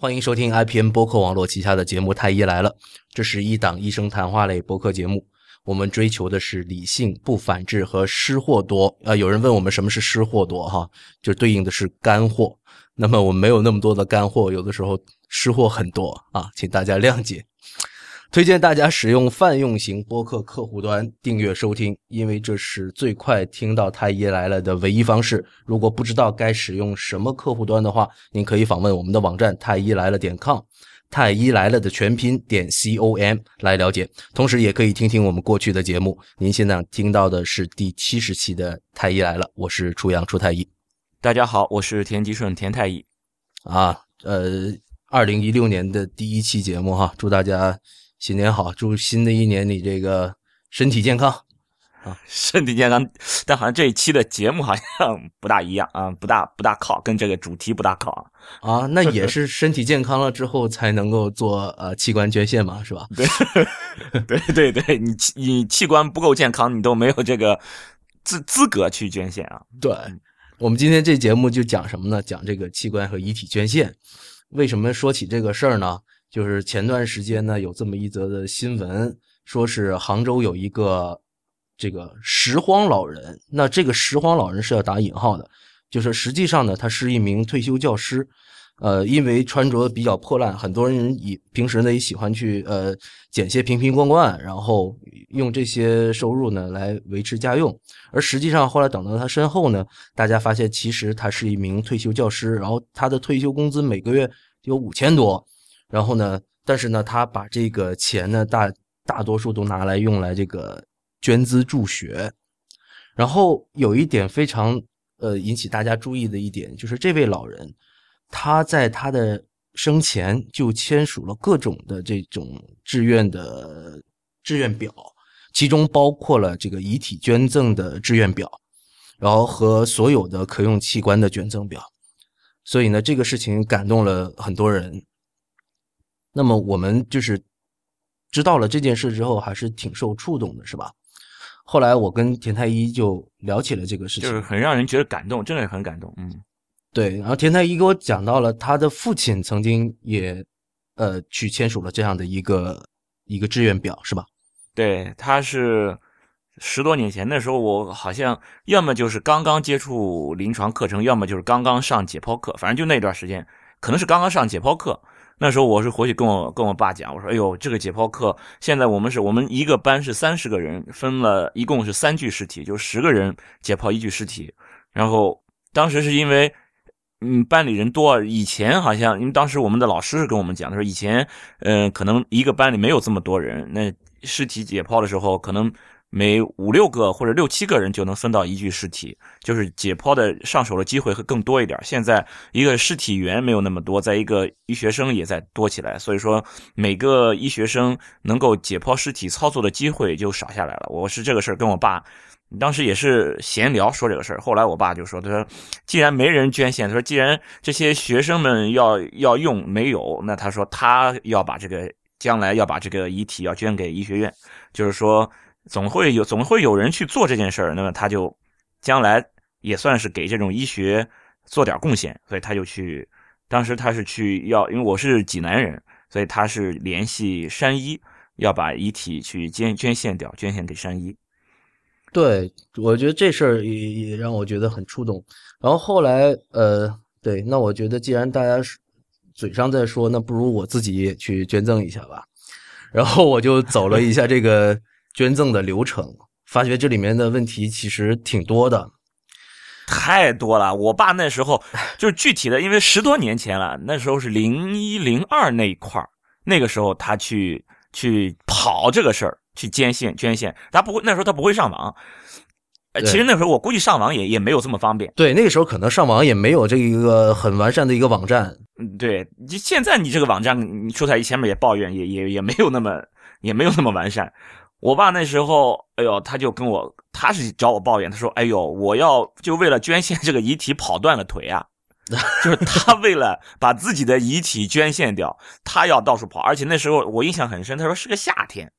欢迎收听 IPN 播客网络旗下的节目《太医来了》，这是一档医生谈话类播客节目。我们追求的是理性、不反制和失货多。啊，有人问我们什么是失货多？哈，就对应的是干货。那么我们没有那么多的干货，有的时候失货很多啊，请大家谅解。推荐大家使用泛用型播客客户端订阅收听，因为这是最快听到太医来了的唯一方式。如果不知道该使用什么客户端的话，您可以访问我们的网站太医来了点 com，太医来了的全拼点 c o m 来了解。同时，也可以听听我们过去的节目。您现在听到的是第七十期的太医来了，我是初阳初太医。大家好，我是田吉顺田太医。啊，呃，二零一六年的第一期节目哈，祝大家。新年好，祝新的一年你这个身体健康啊，身体健康。但好像这一期的节目好像不大一样啊，不大不大靠，跟这个主题不大靠啊。那也是身体健康了之后才能够做呃器官捐献嘛，是吧？对 对对对，你你器官不够健康，你都没有这个资资格去捐献啊。对，我们今天这节目就讲什么呢？讲这个器官和遗体捐献。为什么说起这个事儿呢？就是前段时间呢，有这么一则的新闻，说是杭州有一个这个拾荒老人。那这个拾荒老人是要打引号的，就是实际上呢，他是一名退休教师。呃，因为穿着比较破烂，很多人以平时呢也喜欢去呃捡些瓶瓶罐罐，然后用这些收入呢来维持家用。而实际上后来等到他身后呢，大家发现其实他是一名退休教师，然后他的退休工资每个月有五千多。然后呢？但是呢，他把这个钱呢，大大多数都拿来用来这个捐资助学。然后有一点非常呃引起大家注意的一点，就是这位老人他在他的生前就签署了各种的这种志愿的志愿表，其中包括了这个遗体捐赠的志愿表，然后和所有的可用器官的捐赠表。所以呢，这个事情感动了很多人。那么我们就是知道了这件事之后，还是挺受触动的，是吧？后来我跟田太医就聊起了这个事情，就是很让人觉得感动，真的很感动。嗯，对。然后田太医给我讲到了他的父亲曾经也呃去签署了这样的一个一个志愿表，是吧？对，他是十多年前那时候，我好像要么就是刚刚接触临床课程，要么就是刚刚上解剖课，反正就那段时间，可能是刚刚上解剖课。那时候我是回去跟我跟我爸讲，我说：“哎呦，这个解剖课现在我们是我们一个班是三十个人，分了一共是三具尸体，就十个人解剖一具尸体。然后当时是因为，嗯，班里人多，以前好像因为当时我们的老师是跟我们讲，他说以前，嗯，可能一个班里没有这么多人，那尸体解剖的时候可能。”每五六个或者六七个人就能分到一具尸体，就是解剖的上手的机会会更多一点。现在一个尸体员没有那么多，在一个医学生也在多起来，所以说每个医学生能够解剖尸体操作的机会就少下来了。我是这个事儿跟我爸当时也是闲聊说这个事儿，后来我爸就说：“他说既然没人捐献，他说既然这些学生们要要用没有，那他说他要把这个将来要把这个遗体要捐给医学院，就是说。”总会有总会有人去做这件事儿，那么他就将来也算是给这种医学做点贡献，所以他就去。当时他是去要，因为我是济南人，所以他是联系山医，要把遗体去捐捐献掉，捐献给山医。对，我觉得这事儿也也让我觉得很触动。然后后来，呃，对，那我觉得既然大家嘴上在说，那不如我自己去捐赠一下吧。然后我就走了一下这个。捐赠的流程，发觉这里面的问题其实挺多的，太多了。我爸那时候就是具体的，因为十多年前了，那时候是零一零二那一块那个时候他去去跑这个事儿，去捐献捐献，他不会那时候他不会上网。其实那时候我估计上网也也没有这么方便。对，那个时候可能上网也没有这一个很完善的一个网站。嗯，对，就现在你这个网站，你出台前面也抱怨，也也也没有那么也没有那么完善。我爸那时候，哎呦，他就跟我，他是找我抱怨，他说：“哎呦，我要就为了捐献这个遗体跑断了腿啊，就是他为了把自己的遗体捐献掉，他要到处跑，而且那时候我印象很深，他说是个夏天，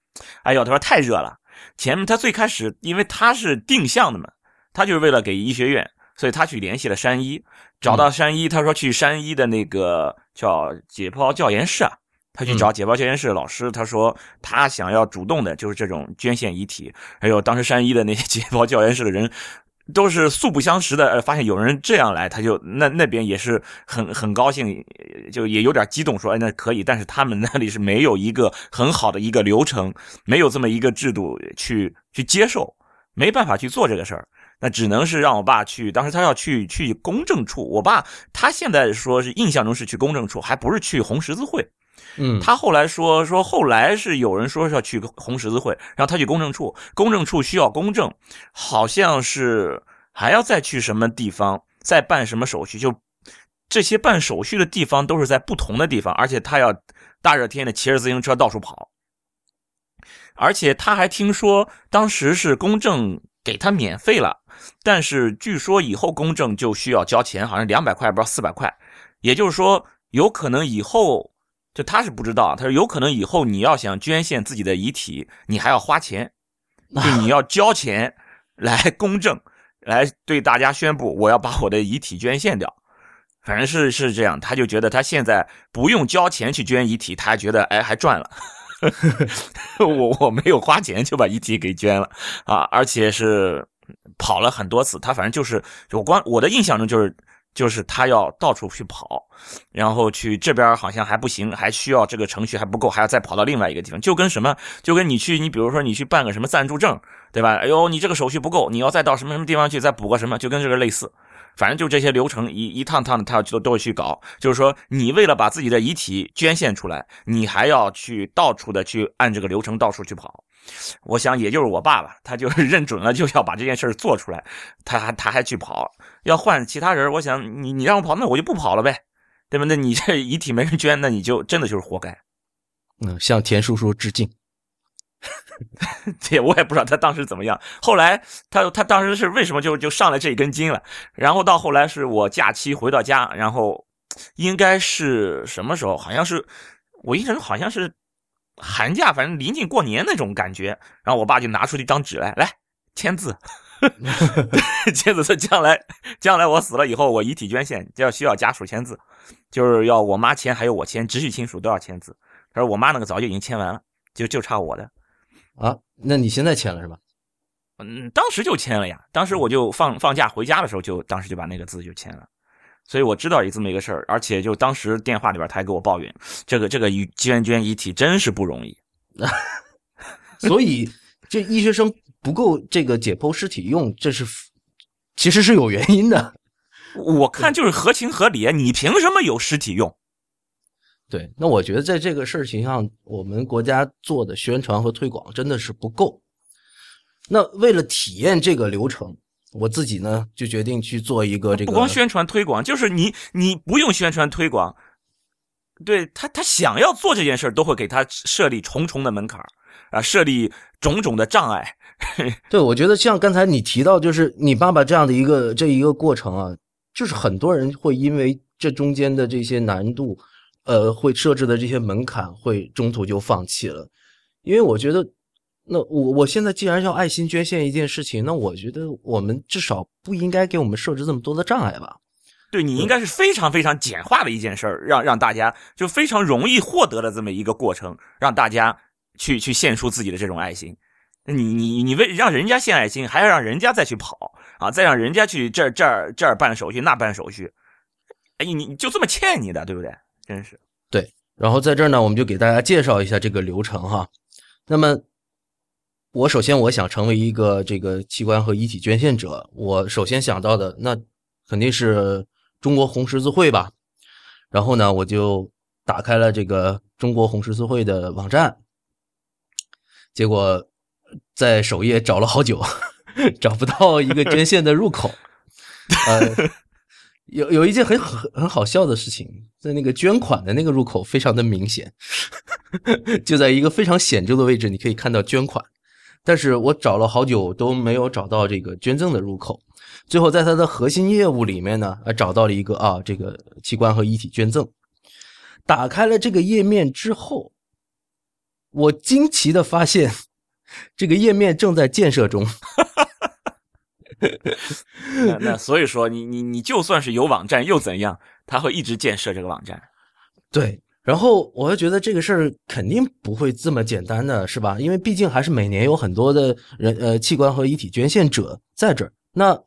哎呦，他说太热了。前面他最开始，因为他是定向的嘛，他就是为了给医学院，所以他去联系了山医，找到山医，他说去山医的那个。”叫解剖教研室啊，他去找解剖教研室的老师，他说他想要主动的，就是这种捐献遗体。还有当时山一的那些 解剖教研室的人。都是素不相识的，呃，发现有人这样来，他就那那边也是很很高兴，就也有点激动，说，哎，那可以。但是他们那里是没有一个很好的一个流程，没有这么一个制度去去接受，没办法去做这个事儿，那只能是让我爸去。当时他要去去公证处，我爸他现在说是印象中是去公证处，还不是去红十字会。嗯，他后来说说后来是有人说是要去红十字会，然后他去公证处，公证处需要公证，好像是还要再去什么地方再办什么手续，就这些办手续的地方都是在不同的地方，而且他要大热天的骑着自行车到处跑，而且他还听说当时是公证给他免费了，但是据说以后公证就需要交钱，好像两百块不知道四百块，也就是说有可能以后。就他是不知道，他说有可能以后你要想捐献自己的遗体，你还要花钱，就你要 交钱来公证，来对大家宣布我要把我的遗体捐献掉，反正是是这样，他就觉得他现在不用交钱去捐遗体，他还觉得哎还赚了，我我没有花钱就把遗体给捐了啊，而且是跑了很多次，他反正就是我光我的印象中就是。就是他要到处去跑，然后去这边好像还不行，还需要这个程序还不够，还要再跑到另外一个地方，就跟什么，就跟你去，你比如说你去办个什么暂住证，对吧？哎呦，你这个手续不够，你要再到什么什么地方去再补个什么，就跟这个类似，反正就这些流程一一趟趟的，他要都都会去搞。就是说，你为了把自己的遗体捐献出来，你还要去到处的去按这个流程到处去跑。我想，也就是我爸爸，他就是 认准了就要把这件事做出来，他还他还去跑。要换其他人，我想你你让我跑，那我就不跑了呗，对吧？那你这遗体没人捐，那你就真的就是活该。嗯，向田叔叔致敬。这我也不知道他当时怎么样。后来他他当时是为什么就就上了这一根筋了？然后到后来是我假期回到家，然后应该是什么时候？好像是我印象中好像是。寒假，反正临近过年那种感觉，然后我爸就拿出一张纸来，来签字，签字说将来将来我死了以后，我遗体捐献就要需要家属签字，就是要我妈签，还有我签，直系亲属都要签字。他说我妈那个早就已经签完了，就就差我的。啊，那你现在签了是吧？嗯，当时就签了呀，当时我就放放假回家的时候，就当时就把那个字就签了。所以我知道有这么一个事儿，而且就当时电话里边他还给我抱怨，这个这个捐捐遗体真是不容易。所以这医学生不够这个解剖尸体用，这是其实是有原因的。我看就是合情合理，你凭什么有尸体用？对，那我觉得在这个事情上，我们国家做的宣传和推广真的是不够。那为了体验这个流程。我自己呢，就决定去做一个这个。不光宣传推广，就是你你不用宣传推广，对他他想要做这件事都会给他设立重重的门槛啊，设立种种的障碍。对，我觉得像刚才你提到，就是你爸爸这样的一个这一个过程啊，就是很多人会因为这中间的这些难度，呃，会设置的这些门槛，会中途就放弃了，因为我觉得。那我我现在既然要爱心捐献一件事情，那我觉得我们至少不应该给我们设置这么多的障碍吧？对你应该是非常非常简化的一件事儿，让让大家就非常容易获得的这么一个过程，让大家去去献出自己的这种爱心。你你你为让人家献爱心，还要让人家再去跑啊，再让人家去这这儿这儿办手续那办手续，哎，你你就这么欠你的，对不对？真是对。然后在这儿呢，我们就给大家介绍一下这个流程哈。那么。我首先我想成为一个这个器官和遗体捐献者，我首先想到的那肯定是中国红十字会吧。然后呢，我就打开了这个中国红十字会的网站，结果在首页找了好久，找不到一个捐献的入口。呃，有有一件很很很好笑的事情，在那个捐款的那个入口非常的明显，就在一个非常显著的位置，你可以看到捐款。但是我找了好久都没有找到这个捐赠的入口，最后在它的核心业务里面呢，啊找到了一个啊这个器官和遗体捐赠。打开了这个页面之后，我惊奇的发现，这个页面正在建设中。那那所以说，你你你就算是有网站又怎样？它会一直建设这个网站。对，然后我就觉得这个事儿肯定不会这么简单的，是吧？因为毕竟还是每年有很多的人呃器官和遗体捐献者在这儿。那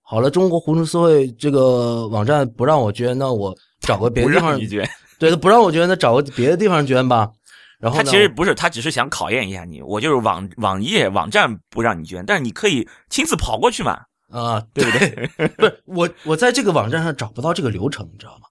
好了，中国红十字会这个网站不让我捐，那我找个别的地方捐，对他不让我捐，那找个别的地方捐吧。然后他其实不是，他只是想考验一下你。我就是网网页网站不让你捐，但是你可以亲自跑过去嘛。啊，对不对？不是我，我在这个网站上找不到这个流程，你知道吗？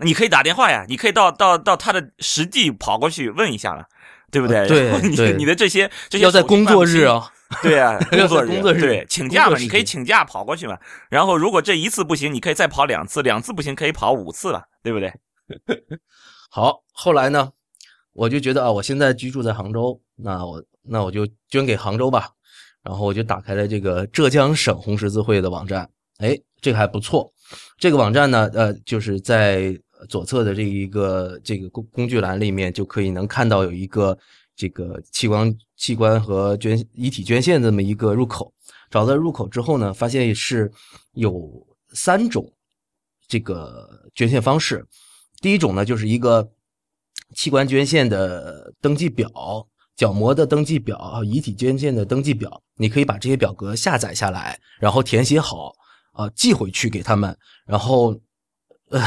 你可以打电话呀，你可以到到到他的实地跑过去问一下了，对不对？对，你你的这些这些要在工作日啊，对啊，工作日工作日对请假嘛，你可以请假跑过去嘛。然后如果这一次不行，你可以再跑两次，两次不行可以跑五次了，对不对？好，后来呢，我就觉得啊，我现在居住在杭州，那我那我就捐给杭州吧。然后我就打开了这个浙江省红十字会的网站，哎，这个还不错。这个网站呢，呃，就是在左侧的这一个这个工工具栏里面，就可以能看到有一个这个器官器官和捐遗体捐献这么一个入口。找到入口之后呢，发现是有三种这个捐献方式。第一种呢，就是一个器官捐献的登记表。角膜的登记表、遗体捐献的登记表，你可以把这些表格下载下来，然后填写好，啊，寄回去给他们。然后，呃，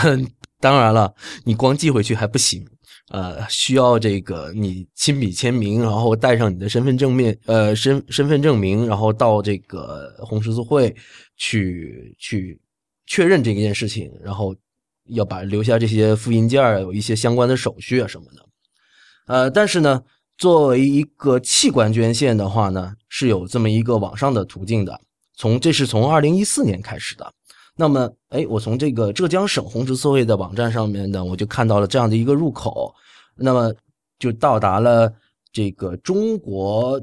当然了，你光寄回去还不行，呃，需要这个你亲笔签名，然后带上你的身份证面，呃，身身份证明，然后到这个红十字会去去确认这件事情，然后要把留下这些复印件有一些相关的手续啊什么的。呃，但是呢。作为一个器官捐献的话呢，是有这么一个网上的途径的。从这是从二零一四年开始的。那么，哎，我从这个浙江省红十字会的网站上面呢，我就看到了这样的一个入口，那么就到达了这个中国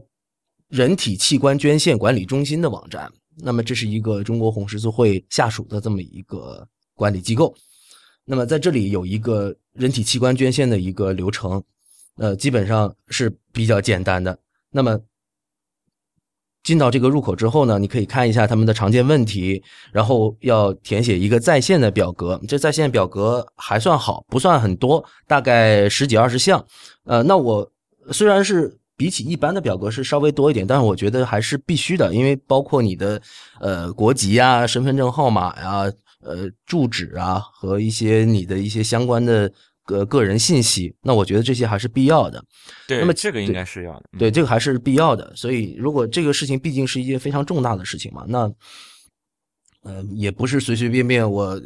人体器官捐献管理中心的网站。那么，这是一个中国红十字会下属的这么一个管理机构。那么，在这里有一个人体器官捐献的一个流程。呃，基本上是比较简单的。那么进到这个入口之后呢，你可以看一下他们的常见问题，然后要填写一个在线的表格。这在线表格还算好，不算很多，大概十几二十项。呃，那我虽然是比起一般的表格是稍微多一点，但是我觉得还是必须的，因为包括你的呃国籍呀、身份证号码呀、呃住址啊和一些你的一些相关的。个个人信息，那我觉得这些还是必要的。对，那么这个应该是要的。对，这个还是必要的。所以，如果这个事情毕竟是一件非常重大的事情嘛，那，呃，也不是随随便便我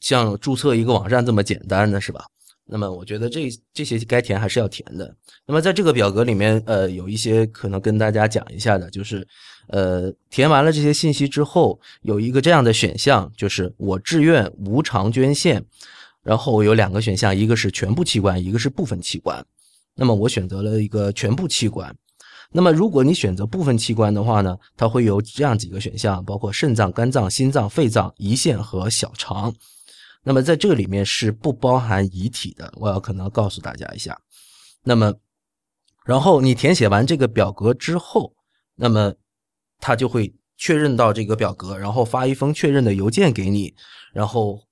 像注册一个网站这么简单的是吧？那么，我觉得这这些该填还是要填的。那么，在这个表格里面，呃，有一些可能跟大家讲一下的，就是，呃，填完了这些信息之后，有一个这样的选项，就是我志愿无偿捐献。然后有两个选项，一个是全部器官，一个是部分器官。那么我选择了一个全部器官。那么如果你选择部分器官的话呢，它会有这样几个选项，包括肾脏、肝脏、心脏、肺脏、胰腺和小肠。那么在这里面是不包含遗体的，我要可能告诉大家一下。那么，然后你填写完这个表格之后，那么他就会确认到这个表格，然后发一封确认的邮件给你，然后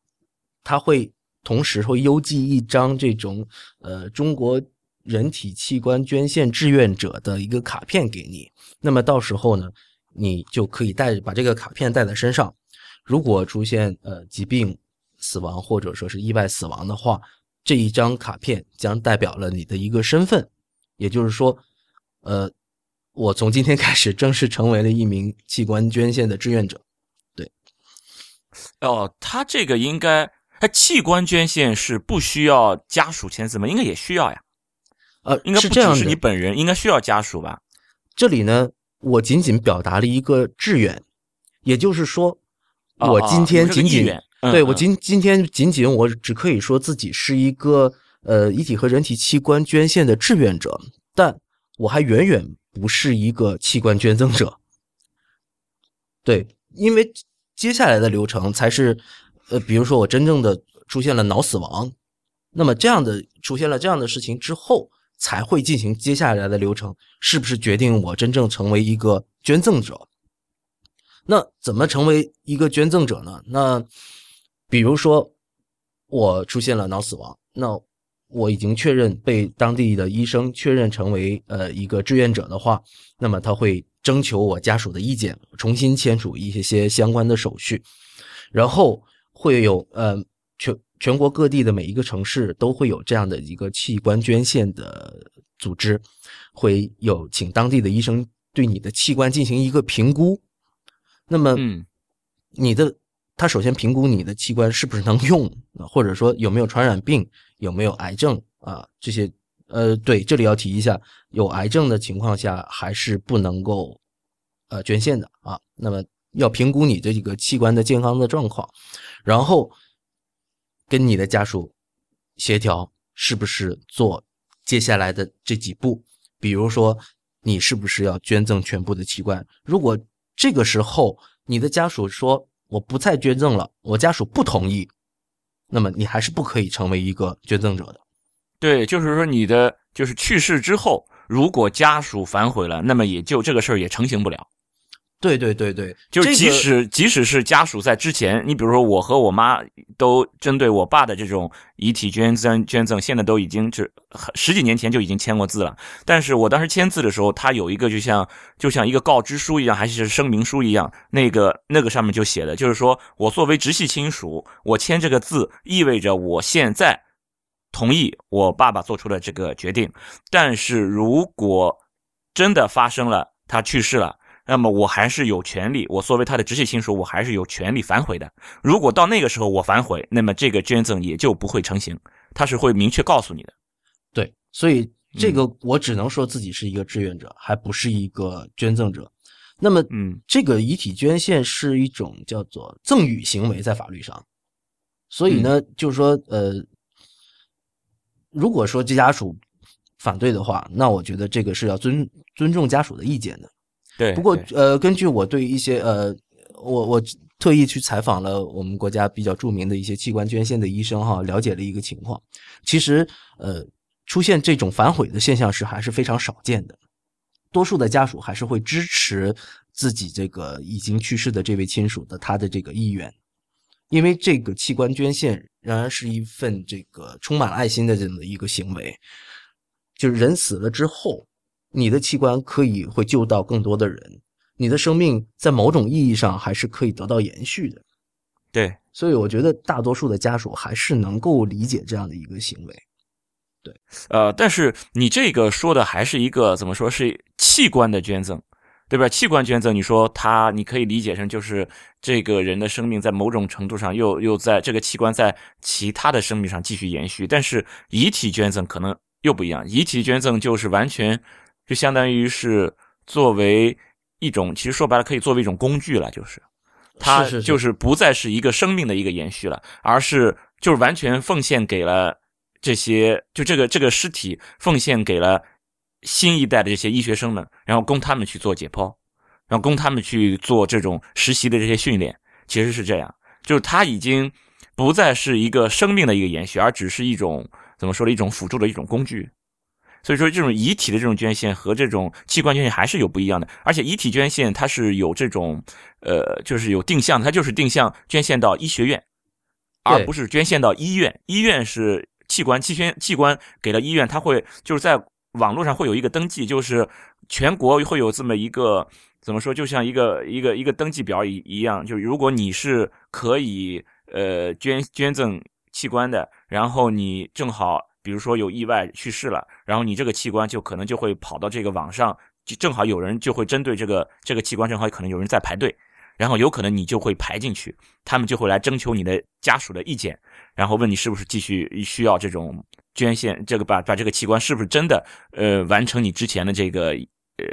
他会。同时会邮寄一张这种呃中国人体器官捐献志愿者的一个卡片给你，那么到时候呢，你就可以带把这个卡片带在身上。如果出现呃疾病、死亡或者说是意外死亡的话，这一张卡片将代表了你的一个身份，也就是说，呃，我从今天开始正式成为了一名器官捐献的志愿者。对，哦，他这个应该。他器官捐献是不需要家属签字吗？应该也需要呀。呃，应该是这样是你本人应该需要家属吧？这里呢，我仅仅表达了一个志愿，也就是说，我今天仅仅对我今今天仅仅我只可以说自己是一个呃遗体和人体器官捐献的志愿者，但我还远远不是一个器官捐赠者。对，因为接下来的流程才是。呃，比如说我真正的出现了脑死亡，那么这样的出现了这样的事情之后，才会进行接下来的流程，是不是决定我真正成为一个捐赠者？那怎么成为一个捐赠者呢？那比如说我出现了脑死亡，那我已经确认被当地的医生确认成为呃一个志愿者的话，那么他会征求我家属的意见，重新签署一些些相关的手续，然后会有呃全全国各地的每一个城市都会有这样的一个器官捐献的组织，会有请当地的医生对你的器官进行一个评估，那么嗯你的他首先评估你的器官是不是能用，或者说有没有传染病。有没有癌症啊？这些呃，对，这里要提一下，有癌症的情况下还是不能够呃捐献的啊。那么要评估你这几个器官的健康的状况，然后跟你的家属协调是不是做接下来的这几步，比如说你是不是要捐赠全部的器官？如果这个时候你的家属说我不再捐赠了，我家属不同意。那么你还是不可以成为一个捐赠者的，对，就是说你的就是去世之后，如果家属反悔了，那么也就这个事儿也成型不了。对对对对，就是即使即使是家属在之前，你比如说我和我妈都针对我爸的这种遗体捐赠捐赠，现在都已经是十几年前就已经签过字了。但是我当时签字的时候，他有一个就像就像一个告知书一样，还是声明书一样，那个那个上面就写的，就是说我作为直系亲属，我签这个字意味着我现在同意我爸爸做出了这个决定。但是如果真的发生了，他去世了。那么我还是有权利，我作为他的直系亲属，我还是有权利反悔的。如果到那个时候我反悔，那么这个捐赠也就不会成型，他是会明确告诉你的。对，所以这个我只能说自己是一个志愿者，还不是一个捐赠者。那么，嗯，这个遗体捐献是一种叫做赠与行为，在法律上。所以呢，就是说，呃，如果说这家属反对的话，那我觉得这个是要尊尊重家属的意见的。对，不过呃，根据我对一些呃，我我特意去采访了我们国家比较著名的一些器官捐献的医生哈，了解了一个情况。其实呃，出现这种反悔的现象是还是非常少见的，多数的家属还是会支持自己这个已经去世的这位亲属的他的这个意愿，因为这个器官捐献仍然是一份这个充满了爱心的这么一个行为，就是人死了之后。你的器官可以会救到更多的人，你的生命在某种意义上还是可以得到延续的。对，所以我觉得大多数的家属还是能够理解这样的一个行为。对，呃，但是你这个说的还是一个怎么说是器官的捐赠，对吧？器官捐赠，你说他你可以理解成就是这个人的生命在某种程度上又又在这个器官在其他的生命上继续延续，但是遗体捐赠可能又不一样，遗体捐赠就是完全。就相当于是作为一种，其实说白了可以作为一种工具了，就是。它就是不再是一个生命的一个延续了，而是就是完全奉献给了这些，就这个这个尸体奉献给了新一代的这些医学生们，然后供他们去做解剖，然后供他们去做这种实习的这些训练，其实是这样，就是它已经不再是一个生命的一个延续，而只是一种怎么说的一种辅助的一种工具。所以说，这种遗体的这种捐献和这种器官捐献还是有不一样的。而且，遗体捐献它是有这种，呃，就是有定向，它就是定向捐献到医学院，而不是捐献到医院。医院是器官器捐器官给了医院，它会就是在网络上会有一个登记，就是全国会有这么一个怎么说，就像一个一个一个登记表一一样，就是如果你是可以呃捐捐赠器官的，然后你正好。比如说有意外去世了，然后你这个器官就可能就会跑到这个网上，就正好有人就会针对这个这个器官，正好可能有人在排队，然后有可能你就会排进去，他们就会来征求你的家属的意见，然后问你是不是继续需要这种捐献，这个把把这个器官是不是真的呃完成你之前的这个呃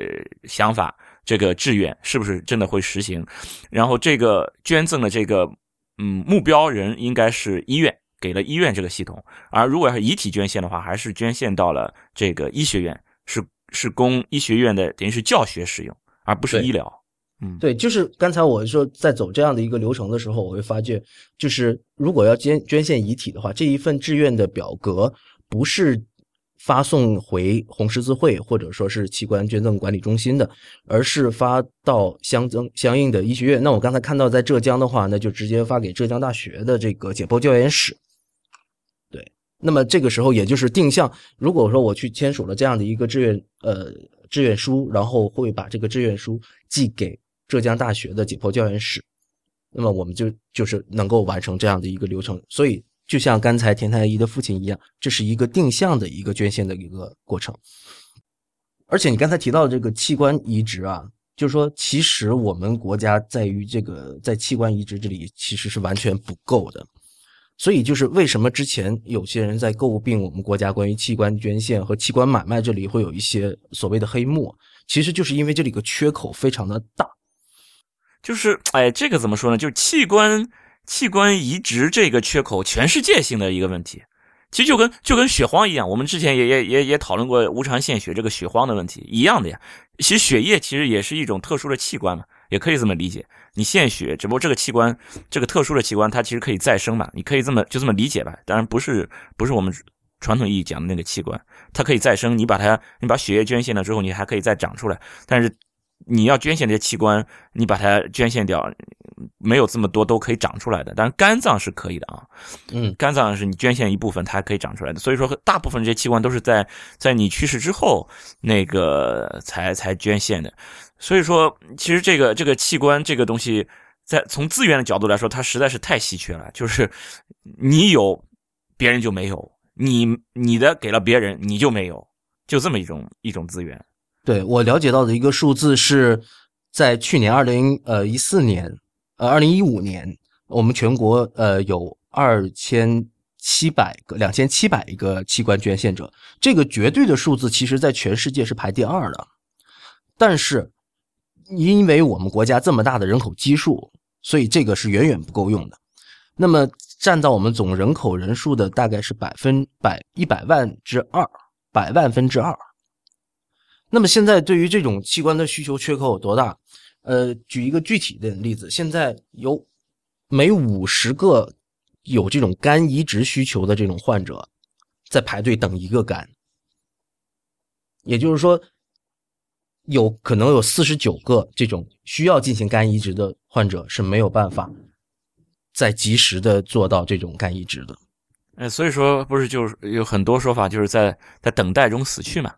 想法，这个志愿是不是真的会实行，然后这个捐赠的这个嗯目标人应该是医院。给了医院这个系统，而如果要是遗体捐献的话，还是捐献到了这个医学院，是是供医学院的，等于是教学使用，而不是医疗。嗯，对，就是刚才我说在走这样的一个流程的时候，我会发觉，就是如果要捐捐献遗体的话，这一份志愿的表格不是。发送回红十字会或者说是器官捐赠管理中心的，而是发到相增相应的医学院。那我刚才看到在浙江的话，那就直接发给浙江大学的这个解剖教研室。那么这个时候也就是定向，如果说我去签署了这样的一个志愿呃志愿书，然后会把这个志愿书寄给浙江大学的解剖教研室，那么我们就就是能够完成这样的一个流程。所以就像刚才田太医的父亲一样，这是一个定向的一个捐献的一个过程。而且你刚才提到这个器官移植啊，就是说其实我们国家在于这个在器官移植这里其实是完全不够的。所以就是为什么之前有些人在诟病我们国家关于器官捐献和器官买卖这里会有一些所谓的黑幕，其实就是因为这里个缺口非常的大。就是哎，这个怎么说呢？就是器官器官移植这个缺口，全世界性的一个问题。其实就跟就跟血荒一样，我们之前也也也也讨论过无偿献血这个血荒的问题一样的呀。其实血液其实也是一种特殊的器官嘛，也可以这么理解。你献血，只不过这个器官这个特殊的器官，它其实可以再生嘛，你可以这么就这么理解吧。当然不是不是我们传统意义讲的那个器官，它可以再生。你把它你把血液捐献了之后，你还可以再长出来。但是你要捐献这些器官，你把它捐献掉。没有这么多都可以长出来的，但是肝脏是可以的啊。嗯，肝脏是你捐献一部分，它还可以长出来的。所以说，大部分这些器官都是在在你去世之后那个才才捐献的。所以说，其实这个这个器官这个东西，在从资源的角度来说，它实在是太稀缺了。就是你有，别人就没有；你你的给了别人，你就没有，就这么一种一种资源。对我了解到的一个数字是在去年二零呃一四年。呃，二零一五年，我们全国呃有二千七百个、两千七百一个器官捐献者，这个绝对的数字，其实在全世界是排第二的。但是，因为我们国家这么大的人口基数，所以这个是远远不够用的。那么，占到我们总人口人数的大概是百分百一百万之二，百万分之二。那么现在对于这种器官的需求缺口有多大？呃，举一个具体的例子，现在有每五十个有这种肝移植需求的这种患者，在排队等一个肝，也就是说，有可能有四十九个这种需要进行肝移植的患者是没有办法再及时的做到这种肝移植的。呃，所以说不是就是有很多说法，就是在在等待中死去嘛。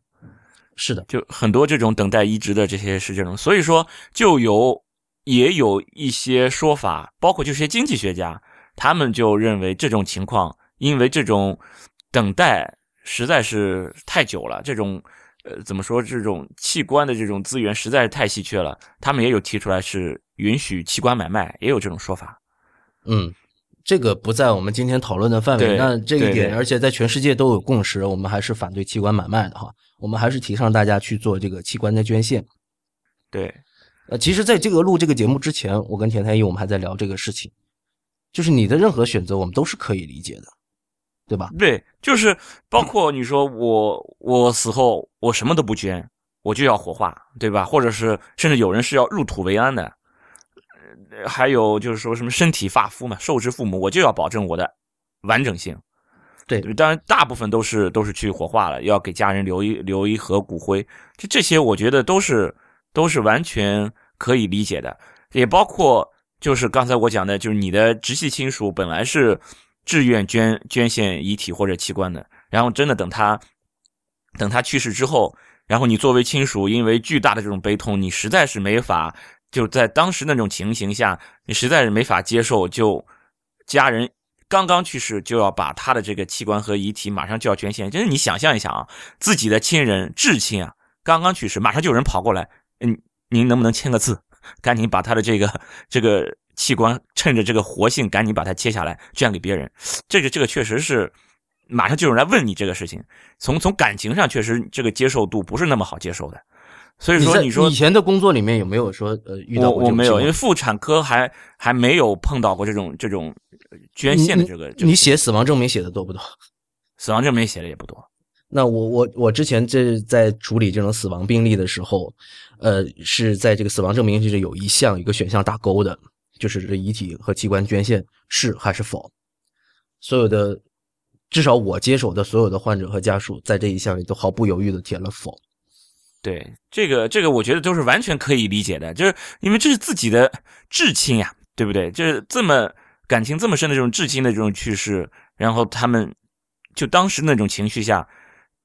是的，就很多这种等待移植的这些是这种，所以说就有也有一些说法，包括这些经济学家，他们就认为这种情况，因为这种等待实在是太久了，这种呃怎么说，这种器官的这种资源实在是太稀缺了，他们也有提出来是允许器官买卖，也有这种说法。嗯。这个不在我们今天讨论的范围。那这一点，而且在全世界都有共识，我们还是反对器官买卖的哈。我们还是提倡大家去做这个器官的捐献。对，呃，其实，在这个录这个节目之前，我跟田太医我们还在聊这个事情，就是你的任何选择，我们都是可以理解的，对吧？对，就是 包括你说我我死后我什么都不捐，我就要火化，对吧？或者是甚至有人是要入土为安的。还有就是说什么身体发肤嘛，受之父母，我就要保证我的完整性。对，当然大部分都是都是去火化了，要给家人留一留一盒骨灰。就这些，我觉得都是都是完全可以理解的。也包括就是刚才我讲的，就是你的直系亲属本来是自愿捐捐献遗体或者器官的，然后真的等他等他去世之后，然后你作为亲属，因为巨大的这种悲痛，你实在是没法。就在当时那种情形下，你实在是没法接受，就家人刚刚去世，就要把他的这个器官和遗体马上就要捐献。就是你想象一下啊，自己的亲人至亲啊，刚刚去世，马上就有人跑过来，嗯，您能不能签个字，赶紧把他的这个这个器官，趁着这个活性，赶紧把它切下来捐给别人。这个这个确实是，马上就有人来问你这个事情。从从感情上，确实这个接受度不是那么好接受的。所以说，你说以前的工作里面有没有说呃遇到过？我没有，因为妇产科还还没有碰到过这种这种捐献的这个。你写死亡证明写的多不多？死亡证明写的也不多。那我我我之前这在处理这种死亡病例的时候，呃，是在这个死亡证明就是有一项一个选项打勾的，就是这遗体和器官捐献是还是否。所有的至少我接手的所有的患者和家属在这一项里都毫不犹豫的填了否。对这个，这个我觉得都是完全可以理解的，就是因为这是自己的至亲呀，对不对？就是这么感情这么深的这种至亲的这种去世，然后他们就当时那种情绪下，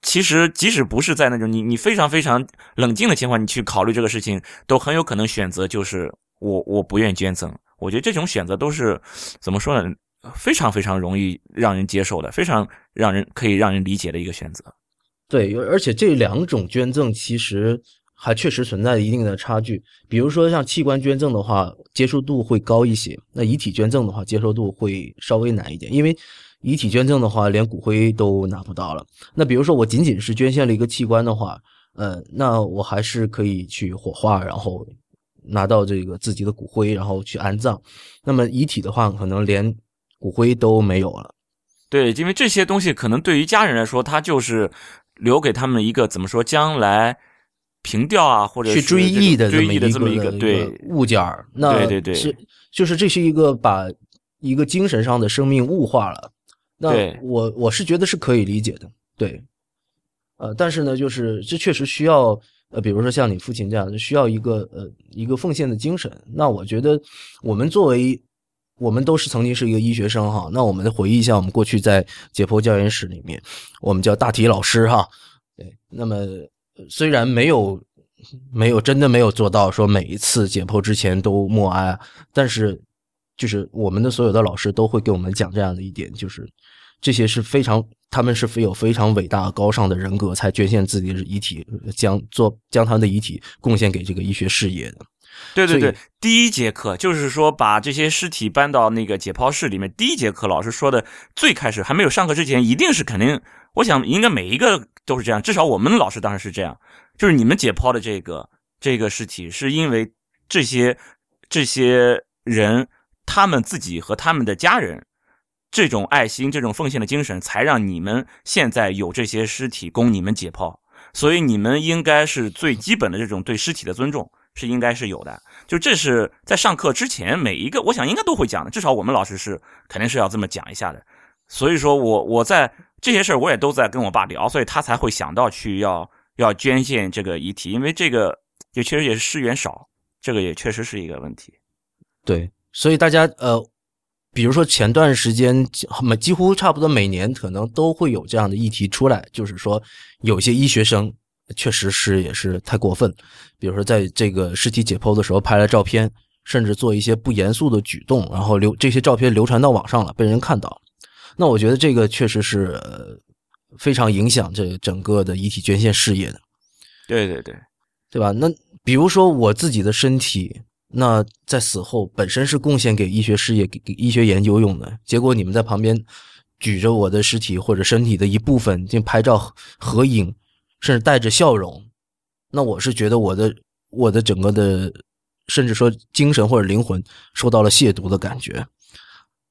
其实即使不是在那种你你非常非常冷静的情况，你去考虑这个事情，都很有可能选择就是我我不愿捐赠。我觉得这种选择都是怎么说呢？非常非常容易让人接受的，非常让人可以让人理解的一个选择。对，而且这两种捐赠其实还确实存在一定的差距。比如说像器官捐赠的话，接受度会高一些；那遗体捐赠的话，接受度会稍微难一点。因为遗体捐赠的话，连骨灰都拿不到了。那比如说我仅仅是捐献了一个器官的话，呃，那我还是可以去火化，然后拿到这个自己的骨灰，然后去安葬。那么遗体的话，可能连骨灰都没有了。对，因为这些东西可能对于家人来说，他就是留给他们一个怎么说，将来凭吊啊，或者去追忆的追忆的这么一个对物件儿。那对对对，是就是这是一个把一个精神上的生命物化了。那我我是觉得是可以理解的。对，呃，但是呢，就是这确实需要呃，比如说像你父亲这样，需要一个呃一个奉献的精神。那我觉得我们作为。我们都是曾经是一个医学生哈，那我们回忆一下，我们过去在解剖教研室里面，我们叫大体老师哈，对，那么虽然没有没有真的没有做到说每一次解剖之前都默哀，但是就是我们的所有的老师都会给我们讲这样的一点，就是这些是非常他们是非有非常伟大高尚的人格才捐献自己的遗体，将做将他们的遗体贡献给这个医学事业的。对对对，第一节课就是说把这些尸体搬到那个解剖室里面。第一节课老师说的，最开始还没有上课之前，一定是肯定，我想应该每一个都是这样，至少我们老师当然是这样，就是你们解剖的这个这个尸体，是因为这些这些人他们自己和他们的家人这种爱心、这种奉献的精神，才让你们现在有这些尸体供你们解剖。所以你们应该是最基本的这种对尸体的尊重。是应该是有的，就这是在上课之前每一个，我想应该都会讲的，至少我们老师是肯定是要这么讲一下的。所以说我我在这些事儿我也都在跟我爸聊，所以他才会想到去要要捐献这个遗体，因为这个也确实也是尸源少，这个也确实是一个问题。对，所以大家呃，比如说前段时间每几乎差不多每年可能都会有这样的议题出来，就是说有些医学生。确实是也是太过分，比如说在这个尸体解剖的时候拍了照片，甚至做一些不严肃的举动，然后流这些照片流传到网上了，被人看到。那我觉得这个确实是非常影响这整个的遗体捐献事业的。对对对，对吧？那比如说我自己的身体，那在死后本身是贡献给医学事业、给医学研究用的，结果你们在旁边举着我的尸体或者身体的一部分进拍照合影。甚至带着笑容，那我是觉得我的我的整个的，甚至说精神或者灵魂受到了亵渎的感觉。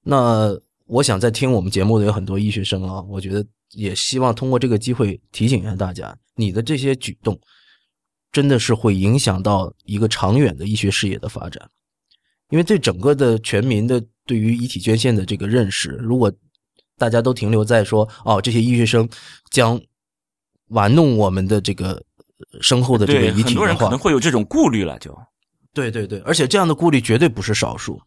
那我想在听我们节目的有很多医学生啊，我觉得也希望通过这个机会提醒一下大家，你的这些举动真的是会影响到一个长远的医学事业的发展。因为对整个的全民的对于遗体捐献的这个认识，如果大家都停留在说哦，这些医学生将玩弄我们的这个身后的这个遗体的话，很多人可能会有这种顾虑了。就，对对对，而且这样的顾虑绝对不是少数。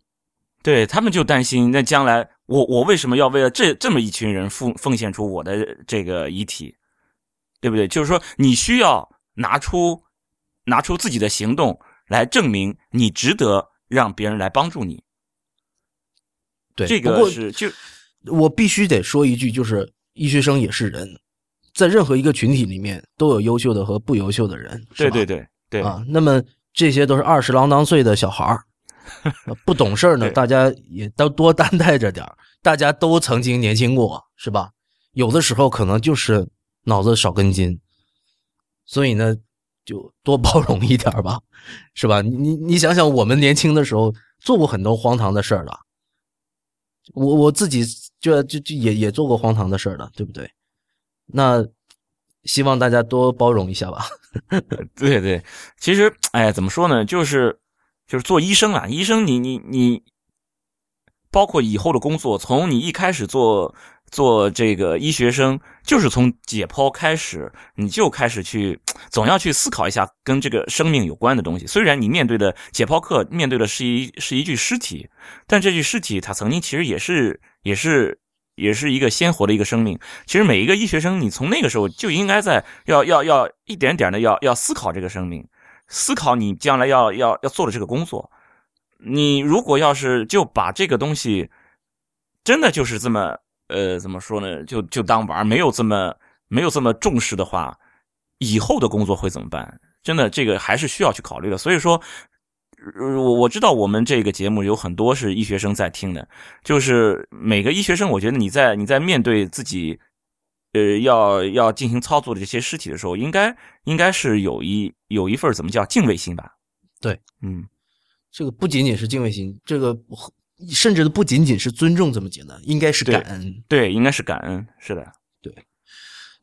对他们就担心，那将来我我为什么要为了这这么一群人奉奉献出我的这个遗体，对不对？就是说，你需要拿出拿出自己的行动来证明你值得让别人来帮助你。对，这个是就我必须得说一句，就是医学生也是人。在任何一个群体里面，都有优秀的和不优秀的人。对对对对啊，那么这些都是二十郎当岁的小孩儿，不懂事儿呢，大家也都多担待着点儿。大家都曾经年轻过，是吧？有的时候可能就是脑子少根筋，所以呢，就多包容一点吧，是吧？你你想想，我们年轻的时候做过很多荒唐的事儿了，我我自己就就就也也做过荒唐的事儿了，对不对？那希望大家多包容一下吧。对对，其实哎，怎么说呢？就是就是做医生啊，医生你你你，包括以后的工作，从你一开始做做这个医学生，就是从解剖开始，你就开始去总要去思考一下跟这个生命有关的东西。虽然你面对的解剖课面对的是一是一具尸体，但这具尸体它曾经其实也是也是。也是一个鲜活的一个生命。其实每一个医学生，你从那个时候就应该在要要要一点点的要要思考这个生命，思考你将来要要要做的这个工作。你如果要是就把这个东西真的就是这么呃怎么说呢，就就当玩，没有这么没有这么重视的话，以后的工作会怎么办？真的这个还是需要去考虑的。所以说。我我知道我们这个节目有很多是医学生在听的，就是每个医学生，我觉得你在你在面对自己，呃，要要进行操作的这些尸体的时候，应该应该是有一有一份怎么叫敬畏心吧？对，嗯，这个不仅仅是敬畏心，这个甚至不仅仅是尊重这么简单，应该是感恩，对，应该是感恩，是的，对。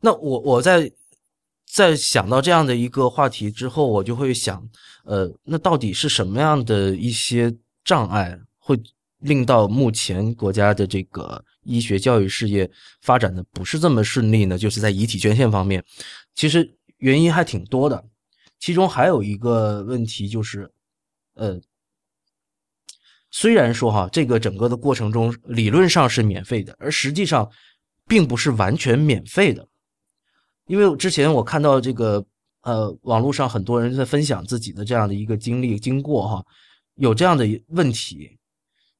那我我在。在想到这样的一个话题之后，我就会想，呃，那到底是什么样的一些障碍会令到目前国家的这个医学教育事业发展的不是这么顺利呢？就是在遗体捐献方面，其实原因还挺多的。其中还有一个问题就是，呃，虽然说哈，这个整个的过程中理论上是免费的，而实际上并不是完全免费的。因为之前我看到这个，呃，网络上很多人在分享自己的这样的一个经历经过哈，有这样的问题，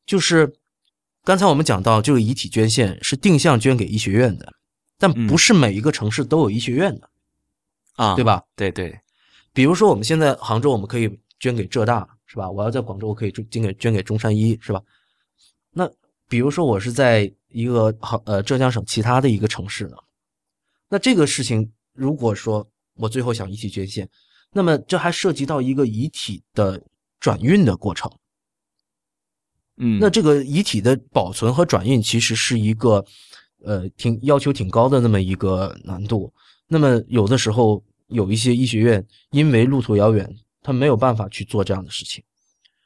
就是刚才我们讲到这个遗体捐献是定向捐给医学院的，但不是每一个城市都有医学院的，啊，对吧？对对，比如说我们现在杭州，我们可以捐给浙大，是吧？我要在广州，我可以捐给捐给中山医，是吧？那比如说我是在一个杭呃浙江省其他的一个城市呢？那这个事情，如果说我最后想遗体捐献，那么这还涉及到一个遗体的转运的过程。嗯，那这个遗体的保存和转运其实是一个，呃，挺要求挺高的那么一个难度。那么有的时候有一些医学院因为路途遥远，他没有办法去做这样的事情，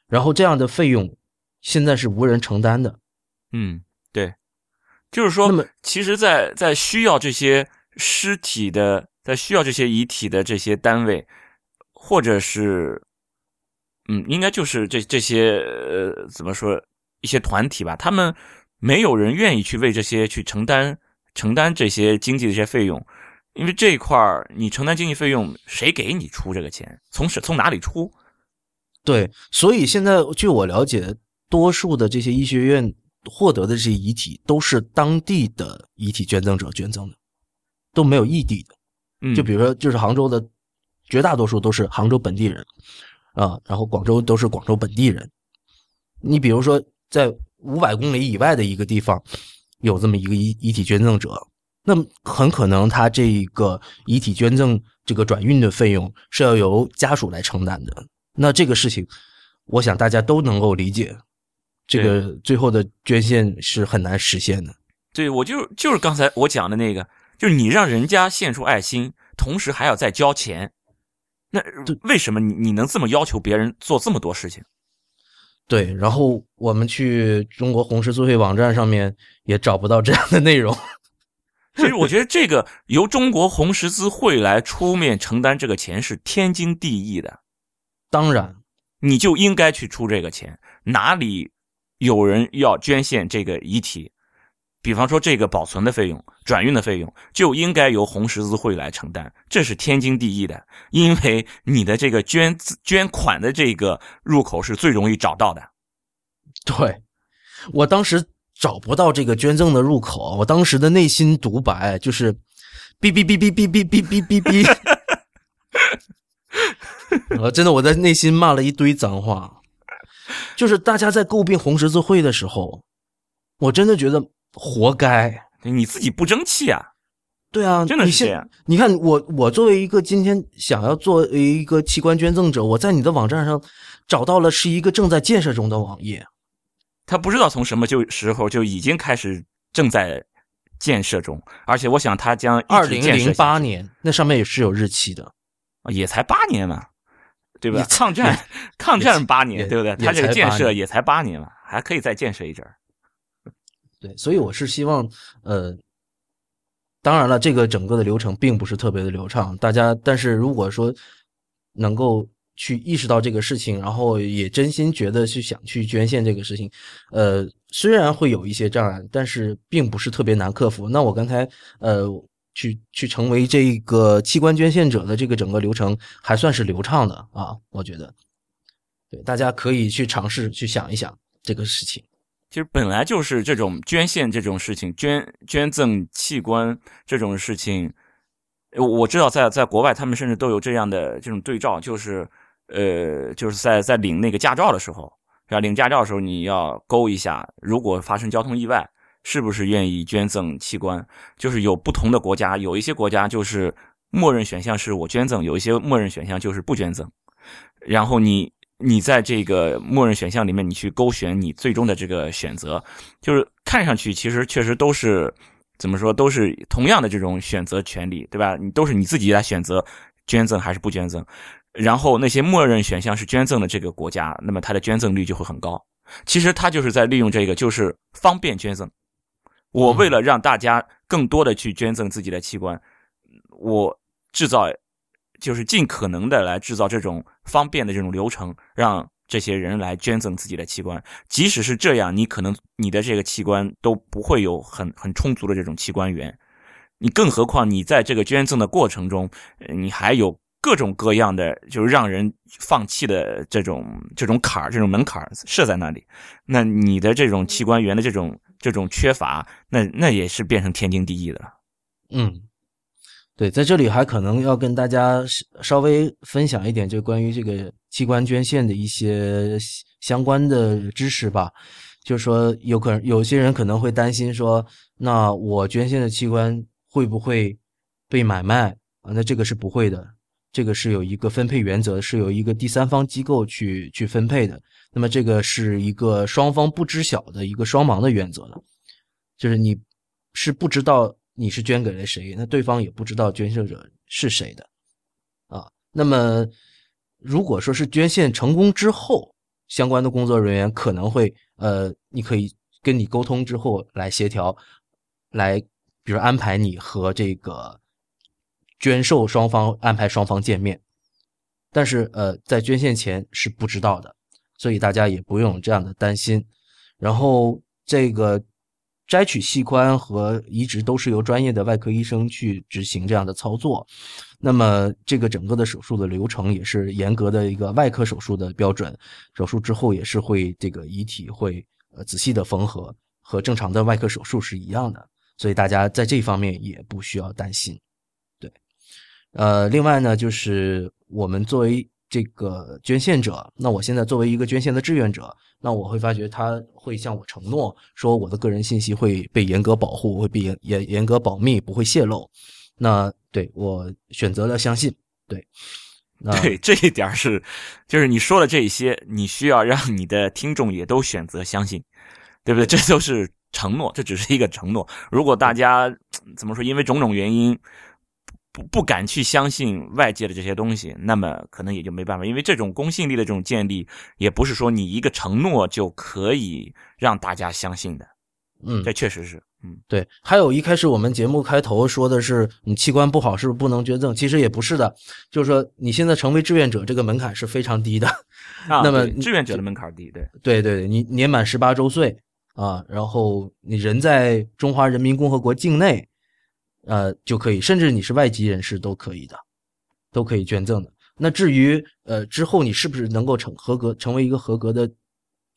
然后这样的费用现在是无人承担的。嗯，对，就是说，那么其实，在在需要这些。尸体的在需要这些遗体的这些单位，或者是，嗯，应该就是这这些呃，怎么说一些团体吧？他们没有人愿意去为这些去承担承担这些经济的一些费用，因为这一块儿你承担经济费用，谁给你出这个钱？从是从哪里出？对，所以现在据我了解，多数的这些医学院获得的这些遗体都是当地的遗体捐赠者捐赠的。都没有异地的，嗯就比如说，就是杭州的绝大多数都是杭州本地人啊，然后广州都是广州本地人。你比如说，在五百公里以外的一个地方，有这么一个遗遗体捐赠者，那么很可能他这一个遗体捐赠这个转运的费用是要由家属来承担的。那这个事情，我想大家都能够理解，这个最后的捐献是很难实现的。对，我就就是刚才我讲的那个。就是你让人家献出爱心，同时还要再交钱，那为什么你你能这么要求别人做这么多事情？对，然后我们去中国红十字会网站上面也找不到这样的内容。其实我觉得这个由中国红十字会来出面承担这个钱是天经地义的。当然，你就应该去出这个钱。哪里有人要捐献这个遗体？比方说，这个保存的费用、转运的费用就应该由红十字会来承担，这是天经地义的。因为你的这个捐捐款的这个入口是最容易找到的。对，我当时找不到这个捐赠的入口，我当时的内心独白就是哔哔哔哔哔哔哔哔哔哔。我真的我在内心骂了一堆脏话，就是大家在诟病红十字会的时候，我真的觉得。活该，你自己不争气啊！对啊，真的是这样。你看我，我作为一个今天想要做一个器官捐赠者，我在你的网站上找到了是一个正在建设中的网页。他不知道从什么就时候就已经开始正在建设中，而且我想他将二零零八年那上面也是有日期的，也才八年嘛，对吧？抗战抗战八年，对不对？他这个建设也才八年嘛，还可以再建设一阵儿。对，所以我是希望，呃，当然了，这个整个的流程并不是特别的流畅，大家，但是如果说能够去意识到这个事情，然后也真心觉得去想去捐献这个事情，呃，虽然会有一些障碍，但是并不是特别难克服。那我刚才呃，去去成为这个器官捐献者的这个整个流程还算是流畅的啊，我觉得，对，大家可以去尝试去想一想这个事情。其实本来就是这种捐献这种事情，捐捐赠器官这种事情，我知道在在国外他们甚至都有这样的这种对照，就是。呃，就是在在领那个驾照的时候，是吧领驾照的时候，你要勾一下，如果发生交通意外，是不是愿意捐赠器官？就是有不同的国家，有一些国家就是默认选项是我捐赠，有一些默认选项就是不捐赠。然后你你在这个默认选项里面，你去勾选你最终的这个选择，就是看上去其实确实都是怎么说，都是同样的这种选择权利，对吧？你都是你自己来选择捐赠还是不捐赠。然后那些默认选项是捐赠的这个国家，那么它的捐赠率就会很高。其实他就是在利用这个，就是方便捐赠。我为了让大家更多的去捐赠自己的器官，我制造就是尽可能的来制造这种方便的这种流程，让这些人来捐赠自己的器官。即使是这样，你可能你的这个器官都不会有很很充足的这种器官源。你更何况你在这个捐赠的过程中，你还有。各种各样的，就是让人放弃的这种这种坎儿、这种门槛设在那里，那你的这种器官源的这种这种缺乏，那那也是变成天经地义的。嗯，对，在这里还可能要跟大家稍微分享一点，就关于这个器官捐献的一些相关的知识吧。就是说，有可能有些人可能会担心说，那我捐献的器官会不会被买卖啊？那这个是不会的。这个是有一个分配原则，是由一个第三方机构去去分配的。那么这个是一个双方不知晓的一个双盲的原则的，就是你是不知道你是捐给了谁，那对方也不知道捐献者是谁的啊。那么如果说是捐献成功之后，相关的工作人员可能会呃，你可以跟你沟通之后来协调，来比如安排你和这个。捐授双方安排双方见面，但是呃，在捐献前是不知道的，所以大家也不用这样的担心。然后这个摘取器官和移植都是由专业的外科医生去执行这样的操作。那么这个整个的手术的流程也是严格的一个外科手术的标准，手术之后也是会这个遗体会呃仔细的缝合，和正常的外科手术是一样的，所以大家在这方面也不需要担心。呃，另外呢，就是我们作为这个捐献者，那我现在作为一个捐献的志愿者，那我会发觉他会向我承诺说，我的个人信息会被严格保护，会被严严严格保密，不会泄露。那对我选择了相信，对，对这一点是，就是你说的这些，你需要让你的听众也都选择相信，对不对？这都是承诺，这只是一个承诺。如果大家怎么说，因为种种原因。不不敢去相信外界的这些东西，那么可能也就没办法，因为这种公信力的这种建立，也不是说你一个承诺就可以让大家相信的。嗯，这确实是，嗯，对。还有一开始我们节目开头说的是你器官不好是不是不能捐赠？其实也不是的，就是说你现在成为志愿者这个门槛是非常低的。啊，那么志愿者的门槛低，对，对对，你年满十八周岁啊，然后你人在中华人民共和国境内。呃，就可以，甚至你是外籍人士都可以的，都可以捐赠的。那至于呃之后你是不是能够成合格，成为一个合格的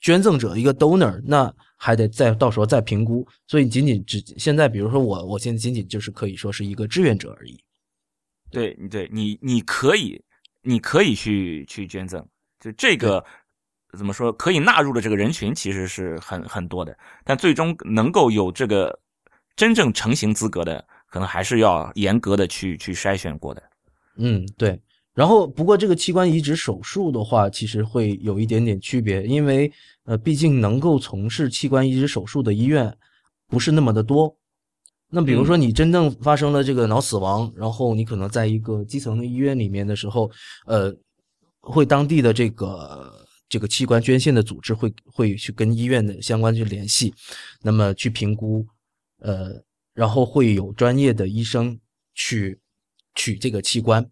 捐赠者，一个 donor，那还得再到时候再评估。所以仅仅只现在，比如说我，我现在仅仅就是可以说是一个志愿者而已。对，对你你可以，你可以去去捐赠，就这个怎么说，可以纳入的这个人群其实是很很多的，但最终能够有这个真正成型资格的。可能还是要严格的去去筛选过的，嗯，对。然后，不过这个器官移植手术的话，其实会有一点点区别，因为呃，毕竟能够从事器官移植手术的医院不是那么的多。那比如说，你真正发生了这个脑死亡，然后你可能在一个基层的医院里面的时候，呃，会当地的这个这个器官捐献的组织会会去跟医院的相关去联系，那么去评估，呃。然后会有专业的医生去取这个器官，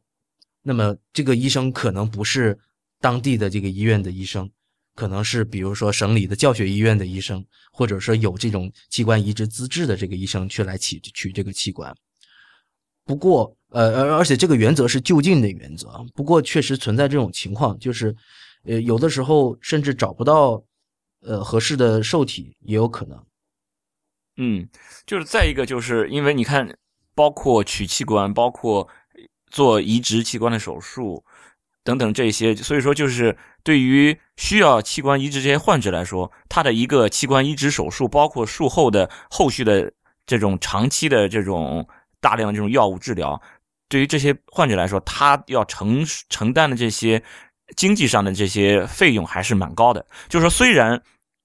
那么这个医生可能不是当地的这个医院的医生，可能是比如说省里的教学医院的医生，或者说有这种器官移植资质的这个医生去来取取这个器官。不过，呃，而而且这个原则是就近的原则。不过，确实存在这种情况，就是，呃，有的时候甚至找不到，呃，合适的受体也有可能。嗯，就是再一个，就是因为你看，包括取器官，包括做移植器官的手术等等这些，所以说就是对于需要器官移植这些患者来说，他的一个器官移植手术，包括术后的后续的这种长期的这种大量的这种药物治疗，对于这些患者来说，他要承承担的这些经济上的这些费用还是蛮高的。就是说，虽然。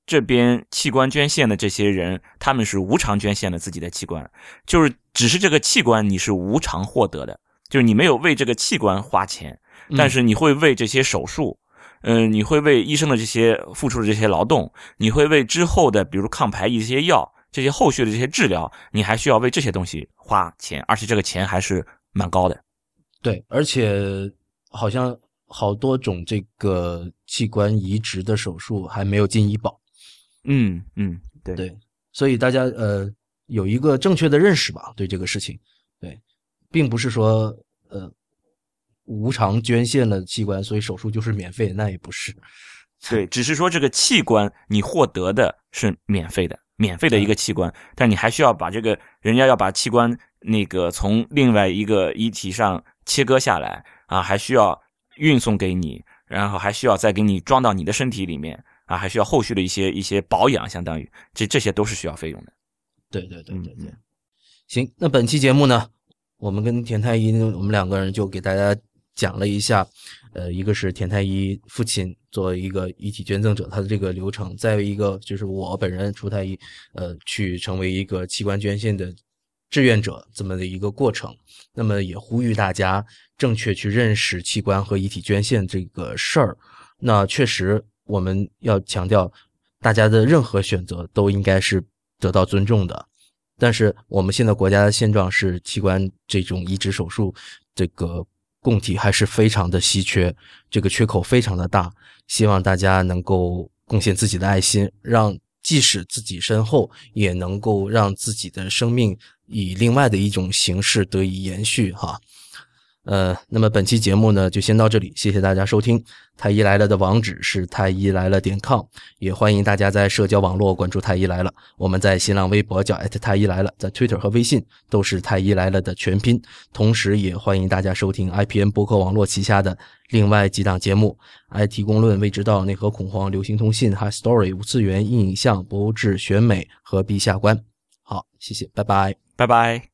这边器官捐献的这些人，他们是无偿捐献了自己的器官，就是只是这个器官你是无偿获得的，就是你没有为这个器官花钱，但是你会为这些手术，嗯，你会为医生的这些付出的这些劳动，你会为之后的比如抗排异这些药，这些后续的这些治疗，你还需要为这些东西花钱，而且这个钱还是蛮高的。对，而且好像好多种这个器官移植的手术还没有进医保。嗯嗯，对。对，所以大家呃有一个正确的认识吧，对这个事情，对，并不是说呃无偿捐献了器官，所以手术就是免费，那也不是，对，只是说这个器官你获得的是免费的，免费的一个器官，但你还需要把这个人家要把器官那个从另外一个遗体上切割下来啊，还需要运送给你，然后还需要再给你装到你的身体里面。啊，还需要后续的一些一些保养，相当于这这些都是需要费用的。对对对对对，行，那本期节目呢，我们跟田太医，我们两个人就给大家讲了一下，呃，一个是田太医父亲作为一个遗体捐赠者他的这个流程，再有一个就是我本人楚太医，呃，去成为一个器官捐献的志愿者这么的一个过程。那么也呼吁大家正确去认识器官和遗体捐献这个事儿。那确实。我们要强调，大家的任何选择都应该是得到尊重的。但是我们现在国家的现状是，器官这种移植手术，这个供体还是非常的稀缺，这个缺口非常的大。希望大家能够贡献自己的爱心，让即使自己身后，也能够让自己的生命以另外的一种形式得以延续。哈。呃，那么本期节目呢，就先到这里，谢谢大家收听。太医来了的网址是太医来了点 com，也欢迎大家在社交网络关注太医来了。我们在新浪微博叫太医来了，在 Twitter 和微信都是太医来了的全拼。同时，也欢迎大家收听 IPN 博客网络旗下的另外几档节目：IT 公论、未知道、内核恐慌、流行通信、High Story、无次元、影像、博物志、选美和陛下观。好，谢谢，拜拜，拜拜。